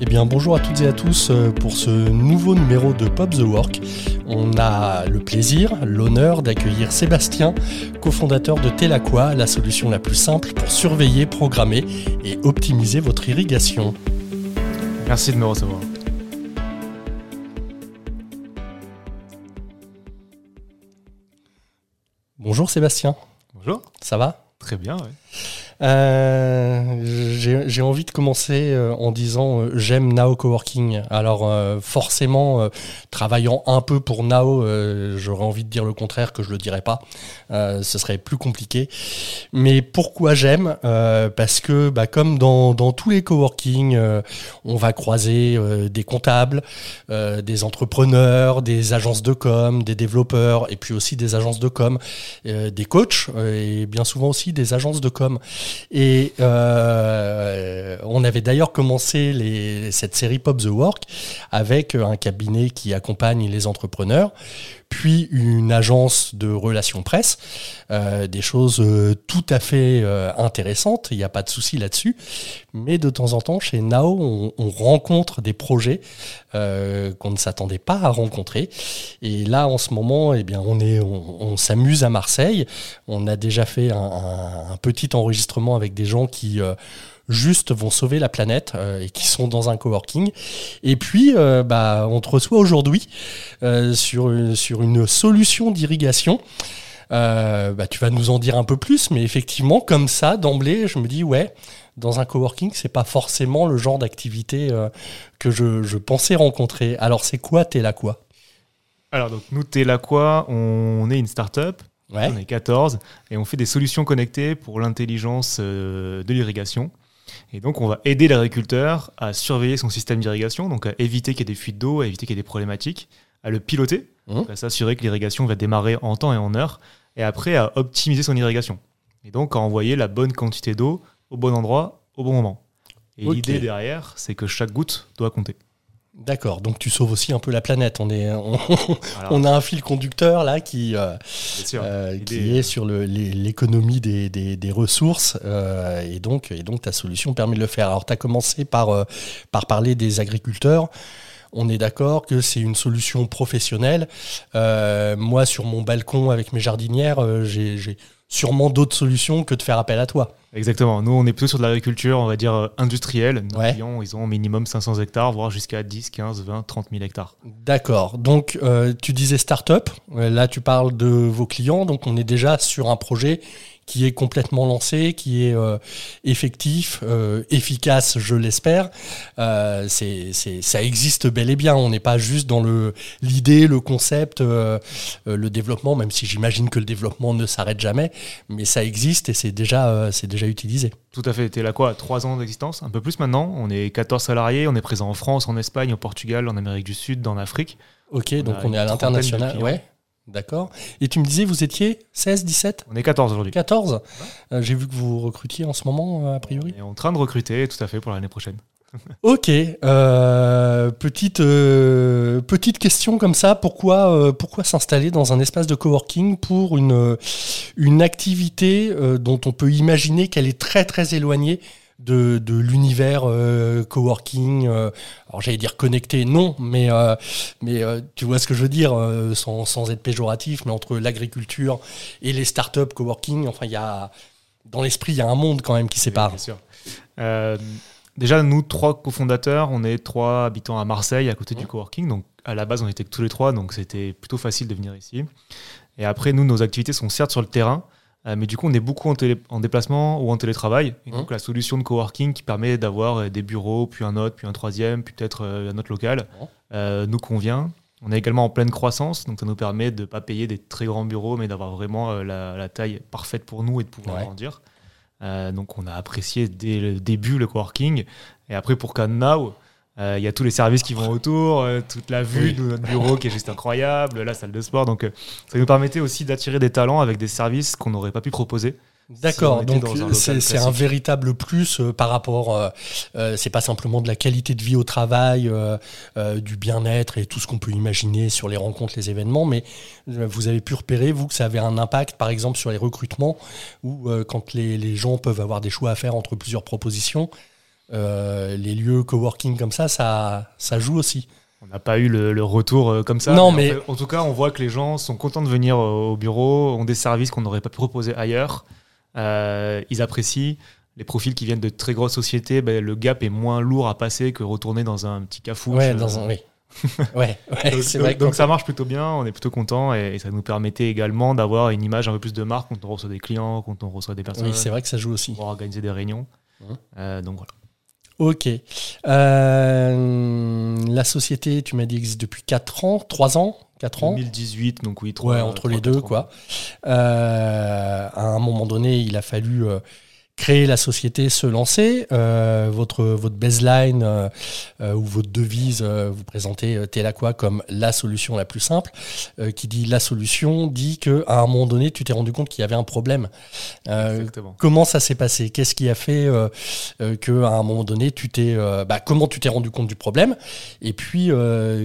Eh bien bonjour à toutes et à tous euh, pour ce nouveau numéro de Pop the Work. On a le plaisir, l'honneur d'accueillir Sébastien, cofondateur de Telaqua, la solution la plus simple pour surveiller, programmer et optimiser votre irrigation. Merci de me recevoir. Bonjour Sébastien. Bonjour. Ça va? Très bien, oui. Euh, j'ai envie de commencer euh, en disant euh, j'aime Nao Coworking. Alors forcément, travaillant un peu pour Nao, j'aurais envie de dire le contraire que je le dirais pas. ce serait plus compliqué. Mais pourquoi j'aime? Parce que bah, comme dans, dans, tous les coworking, on va croiser des comptables, des entrepreneurs, des agences de com, des développeurs, et puis aussi des agences de com, des coachs, et bien souvent aussi des agences de com. Et euh, on avait d'ailleurs commencé cette série Pop the Work avec un cabinet qui accompagne les entrepreneurs puis une agence de relations presse, euh, des choses euh, tout à fait euh, intéressantes, il n'y a pas de souci là-dessus, mais de temps en temps chez Nao, on, rencontre des projets qu'on ne s'attendait pas à rencontrer, et là en ce moment, eh bien, on, s'amuse à Marseille, on a déjà fait un petit enregistrement avec des gens qui juste vont sauver la planète euh, et qui sont dans un coworking. Et puis, euh, bah, on te reçoit aujourd'hui euh, sur, une, sur une solution d'irrigation. bah, tu vas nous en dire un peu plus, mais effectivement, comme ça, d'emblée, je me dis, ouais, dans un coworking, c'est pas forcément le genre d'activité que je, je, pensais rencontrer. Alors, c'est quoi quoi Alors, donc, nous, quoi On est une start-up. On est 14 et on fait des solutions connectées pour l'intelligence de l'irrigation. Et donc, on va aider l'agriculteur à surveiller son système d'irrigation, donc à éviter qu'il y ait des fuites d'eau, à éviter qu'il y ait des problématiques, à le piloter, mmh. à s'assurer que l'irrigation va démarrer en temps et en heure, et après à optimiser son irrigation. Et donc à envoyer la bonne quantité d'eau au bon endroit, au bon moment. Et l'idée derrière, c'est que chaque goutte doit compter. D'accord, donc tu sauves aussi un peu la planète. On, est, on, a un fil conducteur là qui, euh, euh, qui est sur l'économie des, des, ressources euh, et, donc, et donc ta solution permet de le faire. Alors tu as commencé par, par parler des agriculteurs. On est d'accord que c'est une solution professionnelle. moi, sur mon balcon avec mes jardinières, j'ai sûrement d'autres solutions que de faire appel à toi. Exactement. Nous, on est plutôt sur de l'agriculture, on va dire euh, industrielle. Nos clients, ils ont au minimum 500 hectares, voire jusqu'à 10, 15, 20, 30 000 hectares. D'accord. Donc, euh, tu disais start-up. Euh, là, tu parles de vos clients. Donc, on est déjà sur un projet qui est complètement lancé, qui est euh, effectif, euh, efficace, je l'espère. Euh, c'est, ça existe bel et bien. On n'est pas juste dans le, l'idée, le concept, le développement, même si j'imagine que le développement ne s'arrête jamais, mais ça existe et c'est déjà, c'est déjà utilisé. Tout à fait. Tu es là quoi Trois ans d'existence Un peu plus maintenant. On est 14 salariés. On est présent en France, en Espagne, au Portugal, en Amérique du Sud, en Afrique. Ok, donc on est à l'international. Ouais. D'accord. Et tu me disais, vous étiez 16, 17 On est 14 aujourd'hui. 14 euh, J'ai vu que vous recrutiez en ce moment, euh, a priori. On est en train de recruter, tout à fait, pour l'année prochaine. Ok. Euh, petite, petite question comme ça. Pourquoi, pourquoi s'installer dans un espace de coworking pour une, une activité dont on peut imaginer qu'elle est très, très éloignée de, de l'univers euh, coworking. Euh, alors j'allais dire connecté, non, mais, euh, mais tu vois ce que je veux dire, sans, sans, être péjoratif, mais entre l'agriculture et les startups coworking, enfin, il y a, dans l'esprit, il y a un monde quand même qui sépare. bien sûr. Déjà, nous, trois cofondateurs, on est trois habitants à Marseille, à côté du coworking. Donc, à la base, on était tous les trois, donc c'était plutôt facile de venir ici. Et après, nous, nos activités sont certes sur le terrain, euh, mais du coup, on est beaucoup en, en déplacement ou en télétravail. Et donc, la solution de coworking qui permet d'avoir euh, des bureaux, puis un autre, puis un troisième, puis peut-être euh, un autre local, mmh. nous convient. On est également en pleine croissance, donc ça nous permet de ne pas payer des très grands bureaux, mais d'avoir vraiment la, taille parfaite pour nous et de pouvoir grandir. Donc, on a apprécié dès le début le coworking. Et après, pour Now, il y a tous les services qui vont autour, toute la vue de notre bureau qui est juste incroyable, la salle de sport. Donc, ça nous permettait aussi d'attirer des talents avec des services qu'on n'aurait pas pu proposer. D'accord, donc c'est un véritable plus par rapport, euh, c'est pas simplement de la qualité de vie au travail, du bien-être et tout ce qu'on peut imaginer sur les rencontres, les événements, mais vous avez pu repérer, vous, que ça avait un impact, par exemple, sur les recrutements, ou quand les, les, gens peuvent avoir des choix à faire entre plusieurs propositions, les lieux coworking comme ça, ça, ça joue aussi. On n'a pas eu le, retour comme ça. Non, mais, En, tout cas, on voit que les gens sont contents de venir au bureau, ont des services qu'on n'aurait pas pu proposer ailleurs. Ils apprécient les profils qui viennent de très grosses sociétés, ben, le gap est moins lourd à passer que retourner dans un petit cafou. Ouais, dans un, oui. ouais, donc, vrai donc ça marche plutôt bien, on est plutôt content et, ça nous permettait également d'avoir une image un peu plus de marque quand on reçoit des clients, quand on reçoit des personnes. Oui, c'est vrai que ça joue aussi. Pour organiser des réunions. Mmh. Euh, donc voilà. Ok. Euh, la société, tu m'as dit, existe depuis 4 ans, 3 ans 4 ans 2018, donc oui, 3 Ouais, entre les deux, quoi. Euh, à un moment donné, il a fallu créer la société, se lancer. Euh, votre, votre baseline euh, euh, ou votre devise, vous présentez Telaqua comme la solution la plus simple. qui dit la solution dit qu'à un moment donné, tu t'es rendu compte qu'il y avait un problème. comment ça s'est passé? Qu'est-ce qui a fait qu'à un moment donné, tu t'es, bah, comment tu t'es rendu compte du problème? Et puis,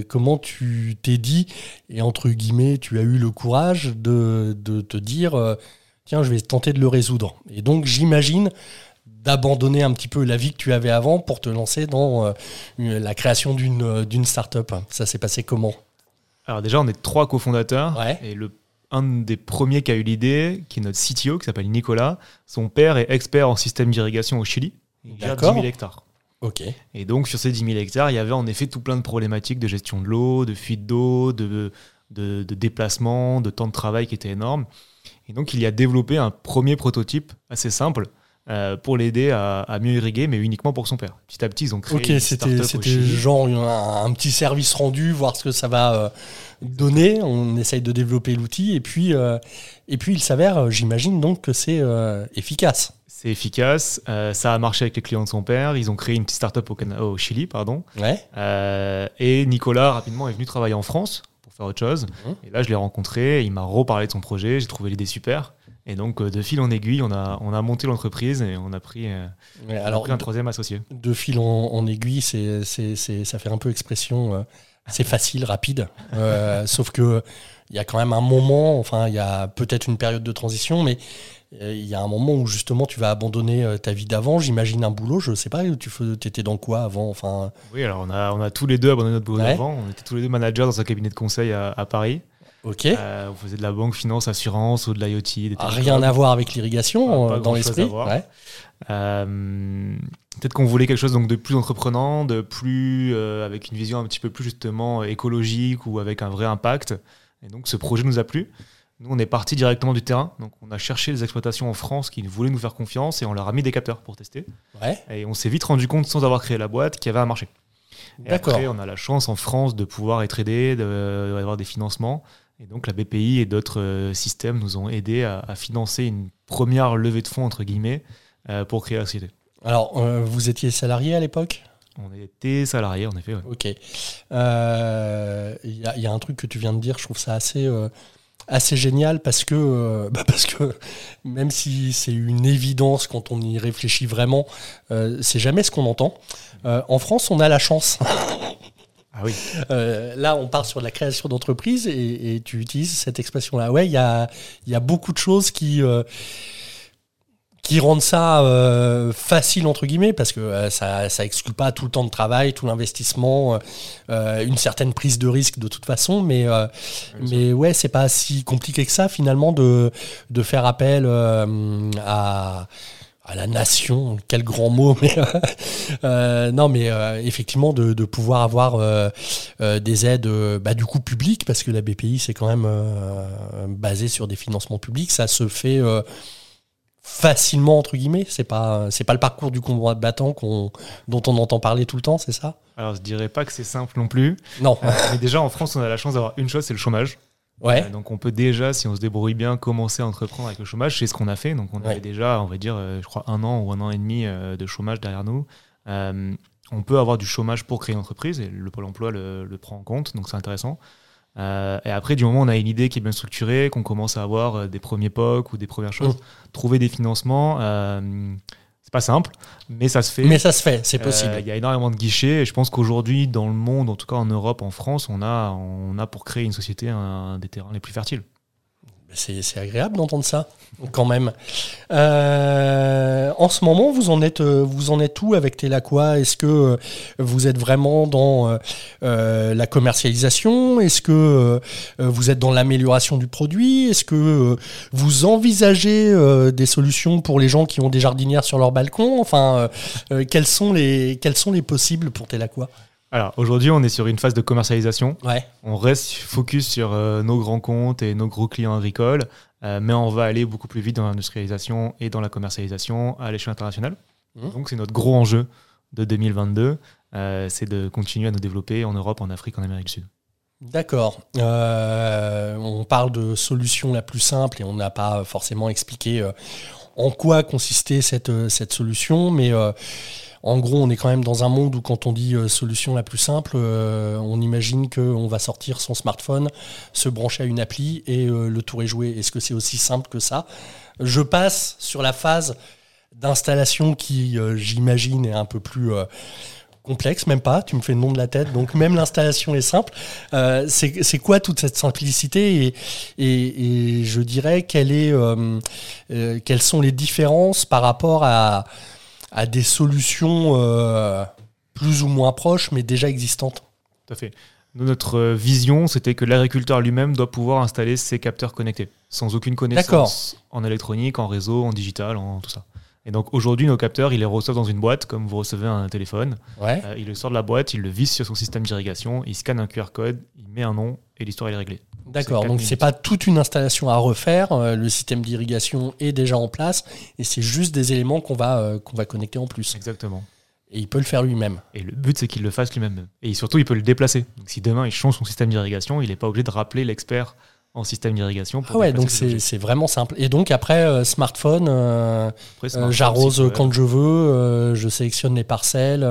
comment tu t'es dit, et entre guillemets, tu as eu le courage de, de te dire tiens, je vais tenter de le résoudre. Et donc, j'imagine d'abandonner un petit peu la vie que tu avais avant pour te lancer dans euh, la création d'une euh, d'une start-up. Ça s'est passé comment? Alors déjà, on est trois cofondateurs. Et le, un des premiers qui a eu l'idée, qui est notre CTO, qui s'appelle Nicolas, son père est expert en système d'irrigation au Chili. Il a 10 000 hectares. Ok. Et donc, sur ces 10 000 hectares, il y avait en effet tout plein de problématiques de gestion de l'eau, de fuite d'eau, de, de, de déplacement, de temps de travail qui étaient énormes. Et donc, il y a développé un premier prototype assez simple euh, pour l'aider à, mieux irriguer, mais uniquement pour son père. Petit à petit, ils ont créé. Ok, c'était genre un, petit service rendu, voir ce que ça va euh, donner. On essaye de développer l'outil, et puis, euh, et puis il s'avère, j'imagine donc que c'est efficace. C'est efficace. ça a marché avec les clients de son père. Ils ont créé une petite startup au, au Chili, pardon. Ouais. et Nicolas rapidement est venu travailler en France autre chose. Mhm. Et là, je l'ai rencontré, il m'a reparlé de son projet, j'ai trouvé l'idée super. Et donc, euh, de fil en aiguille, on a, on a monté l'entreprise et on a pris, euh, alors, un troisième associé. De fil en, aiguille, c'est, c'est, ça fait un peu expression, euh, c'est facile, rapide. sauf que il y a quand même un moment, enfin, il y a peut-être une période de transition, mais euh, il y a un moment où justement tu vas abandonner euh, ta vie d'avant, j'imagine un boulot, je sais pas, tu étais dans quoi avant enfin... Oui, alors on a, on a tous les deux abandonné notre boulot d'avant, on était tous les deux managers dans un cabinet de conseil à, Paris. Ok. Euh, on faisait de la banque, finance, assurance ou de l'IoT. Ah, rien à voir avec l'irrigation dans l'esprit. Peut-être qu'on voulait quelque chose donc de plus entreprenant, de plus avec une vision un petit peu plus justement écologique ou avec un vrai impact. Et donc ce projet nous a plu. Nous, on est parti directement du terrain. Donc, on a cherché les exploitations en France qui voulaient nous faire confiance et on leur a mis des capteurs pour tester. Et on s'est vite rendu compte, sans avoir créé la boîte, qu'il y avait un marché. Et après, on a la chance en France de pouvoir être aidé, d'avoir des financements. Et donc, la BPI et d'autres euh, systèmes nous ont aidés à, financer une première levée de fonds, entre guillemets, euh, pour créer la société. Alors, euh, vous étiez salarié à l'époque? On était salarié, en effet. Ok. Il y, a un truc que tu viens de dire, je trouve ça assez assez génial parce que, euh, bah parce que même si c'est une évidence quand on y réfléchit vraiment, euh, c'est jamais ce qu'on entend. Euh, en France, on a la chance. Ah oui. là, on part sur la création d'entreprise et, tu utilises cette expression-là. Ouais, il y a, y a, beaucoup de choses qui qui rendent ça euh, facile entre guillemets parce que euh, ça ça exclut pas tout le temps de travail, tout l'investissement, euh, une certaine prise de risque de toute façon, mais mais ouais c'est pas si compliqué que ça finalement de de faire appel à à la nation, quel grand mot, mais non, mais effectivement de, de, pouvoir avoir des aides, bah, du coup publiques, parce que la BPI c'est quand même basé sur des financements publics, ça se fait facilement entre guillemets. C'est pas c'est pas le parcours du combat de battant dont on entend parler tout le temps c'est ça? Alors je dirais pas que c'est simple non plus. Non. Euh, mais déjà en France on a la chance d'avoir une chose c'est le chômage. Ouais. Euh, donc on peut déjà si on se débrouille bien commencer à entreprendre avec le chômage. C'est ce qu'on a fait. Donc on avait déjà on va dire euh, je crois un an ou un an et demi de chômage derrière nous. On peut avoir du chômage pour créer une entreprise et le pôle emploi le, le prend en compte. Donc c'est intéressant euh, et après, du moment où on a une idée qui est bien structurée, qu'on commence à avoir euh, des premiers POC ou des premières choses, mm. trouver des financements, euh, c'est pas simple, mais ça se fait. Mais ça se fait, c'est possible. Il y a énormément de guichets et je pense qu'aujourd'hui, dans le monde, en tout cas en Europe, en France, on a, on a pour créer une société un, des terrains les plus fertiles. C'est agréable d'entendre ça, quand même. en en ce moment, vous en êtes, vous en êtes où avec Telaqua Est-ce que vous êtes vraiment dans la commercialisation? Est-ce que vous êtes dans l'amélioration du produit? Est-ce que vous envisagez des solutions pour les gens qui ont des jardinières sur leur balcon? Enfin, quels sont les possibles pour Telaqua alors aujourd'hui, on est sur une phase de commercialisation. Ouais. On reste focus sur euh, nos grands comptes et nos gros clients agricoles, euh, mais on va aller beaucoup plus vite dans l'industrialisation et dans la commercialisation à l'échelle internationale. Mmh. Donc c'est notre gros enjeu de 2022, euh, c'est de continuer à nous développer en Europe, en Afrique, en Amérique du Sud. D'accord. on parle de solution la plus simple et on n'a pas forcément expliqué en quoi consistait cette, cette solution, mais en gros, on est quand même dans un monde où quand on dit euh, solution la plus simple, euh, on imagine qu'on va sortir son smartphone, se brancher à une appli et euh, le tour est joué. Est-ce que c'est aussi simple que ça? Je passe sur la phase d'installation qui, j'imagine, est un peu plus complexe, même pas, tu me fais le nom de la tête, donc même l'installation est simple. c'est quoi toute cette simplicité? Et, je dirais quelles sont les différences par rapport à, à des solutions euh, plus ou moins proches, mais déjà existantes. Tout à fait. notre vision, c'était que l'agriculteur lui-même doit pouvoir installer ses capteurs connectés, sans aucune connaissance en électronique, en réseau, en digital, en tout ça. Et donc aujourd'hui, nos capteurs, il les reçoit dans une boîte, comme vous recevez un téléphone. Ouais. Euh, il le sort de la boîte, il le visse sur son système d'irrigation, il scanne un QR code, il met un nom et l'histoire est réglée. D'accord, donc c'est pas toute une installation à refaire, euh, le système d'irrigation est déjà en place et c'est juste des éléments qu'on va, euh, qu'on va connecter en plus. Exactement. Et il peut le faire lui-même. Et le but c'est qu'il le fasse lui-même. Et surtout il peut le déplacer. Donc si demain il change son système d'irrigation, il n'est pas obligé de rappeler l'expert en système d'irrigation. Ah ouais, donc c'est vraiment simple. Et donc après, euh, smartphone, euh, euh, j'arrose quand je veux, je sélectionne les parcelles.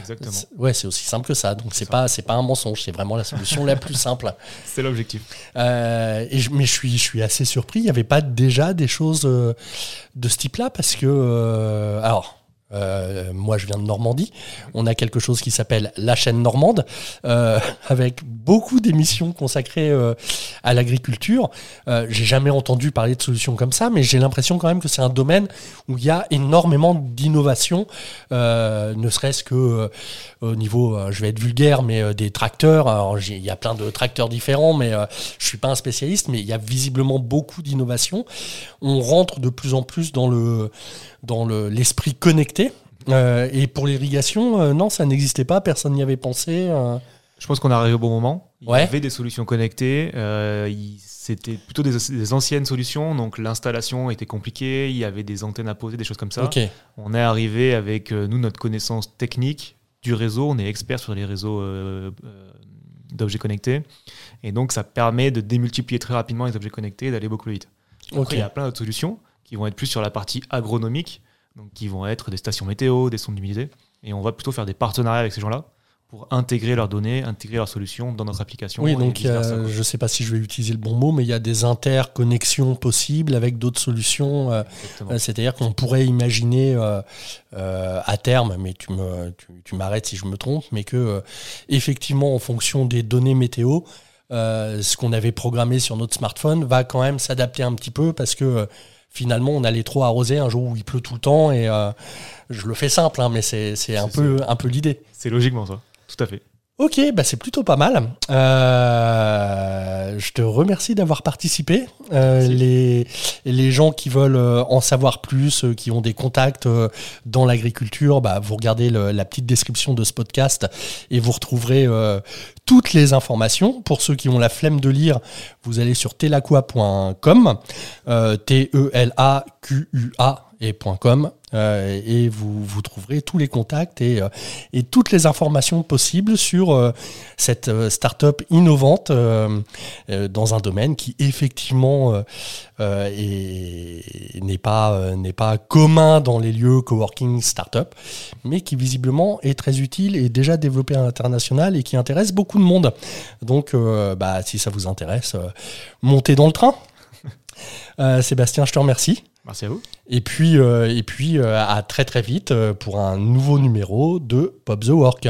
Exactement. Ouais, c'est aussi simple que ça. Donc c'est pas pas un mensonge, c'est vraiment la solution la plus simple. C'est l'objectif. et mais je suis je suis assez surpris. Il n'y avait pas déjà des choses de ce type-là parce que alors euh, moi, je viens de Normandie. On a quelque chose qui s'appelle la chaîne normande, euh, avec beaucoup d'émissions consacrées euh, à l'agriculture. j'ai jamais entendu parler de solutions comme ça, mais j'ai l'impression quand même que c'est un domaine où il y a énormément d'innovation, ne serait-ce que au niveau, je vais être vulgaire, mais des tracteurs. Il y a plein de tracteurs différents, mais je suis pas un spécialiste, mais il y a visiblement beaucoup d'innovation. On rentre de plus en plus dans le dans l'esprit connecté. Euh, et pour l'irrigation, euh, non, ça n'existait pas, personne n'y avait pensé. Euh. Je pense qu'on est arrivé au bon moment. Il y avait des solutions connectées. C'était plutôt des, anciennes solutions, donc l'installation était compliquée. Il y avait des antennes à poser, des choses comme ça. On est arrivé avec nous notre connaissance technique du réseau. On est expert sur les réseaux d'objets connectés, et donc ça permet de démultiplier très rapidement les objets connectés et d'aller beaucoup plus vite. Après, il y a plein d'autres solutions qui vont être plus sur la partie agronomique, donc qui vont être des stations météo, des sondes d'humidité. Et on va plutôt faire des partenariats avec ces gens-là pour intégrer leurs données, intégrer leurs solutions dans notre application. Oui, donc je ne sais pas si je vais utiliser le bon mot, mais il y a des interconnexions possibles avec d'autres solutions. Euh, euh, c'est-à-dire qu'on pourrait imaginer euh, à terme, mais tu me, tu, m'arrêtes si je me trompe, mais que effectivement, en fonction des données météo, ce qu'on avait programmé sur notre smartphone va quand même s'adapter un petit peu parce que finalement, on allait trop arroser un jour où il pleut tout le temps. Et euh, je le fais simple, hein, mais c'est un peu, un peu l'idée. C'est logiquement ça, tout à fait. Ok, bah c'est plutôt pas mal. Euh, je te remercie d'avoir participé. Euh, les, les gens qui veulent euh, en savoir plus, qui ont des contacts dans l'agriculture, bah, vous regardez la petite description de ce podcast et vous retrouverez toutes les informations. Pour ceux qui ont la flemme de lire, vous allez sur telaqua.com, T-E-L-A-Q-U-A et .com euh, et vous, vous trouverez tous les contacts et, euh, et toutes les informations possibles sur euh, cette start-up innovante dans un domaine qui effectivement n'est pas, pas commun dans les lieux coworking start-up, mais qui visiblement est très utile et déjà développé à l'international et qui intéresse beaucoup de monde. Donc bah, si ça vous intéresse, montez dans le train. Sébastien, je te remercie. Merci à vous. Et puis, euh, et puis euh, à très très vite euh, pour un nouveau numéro de Pop the Work.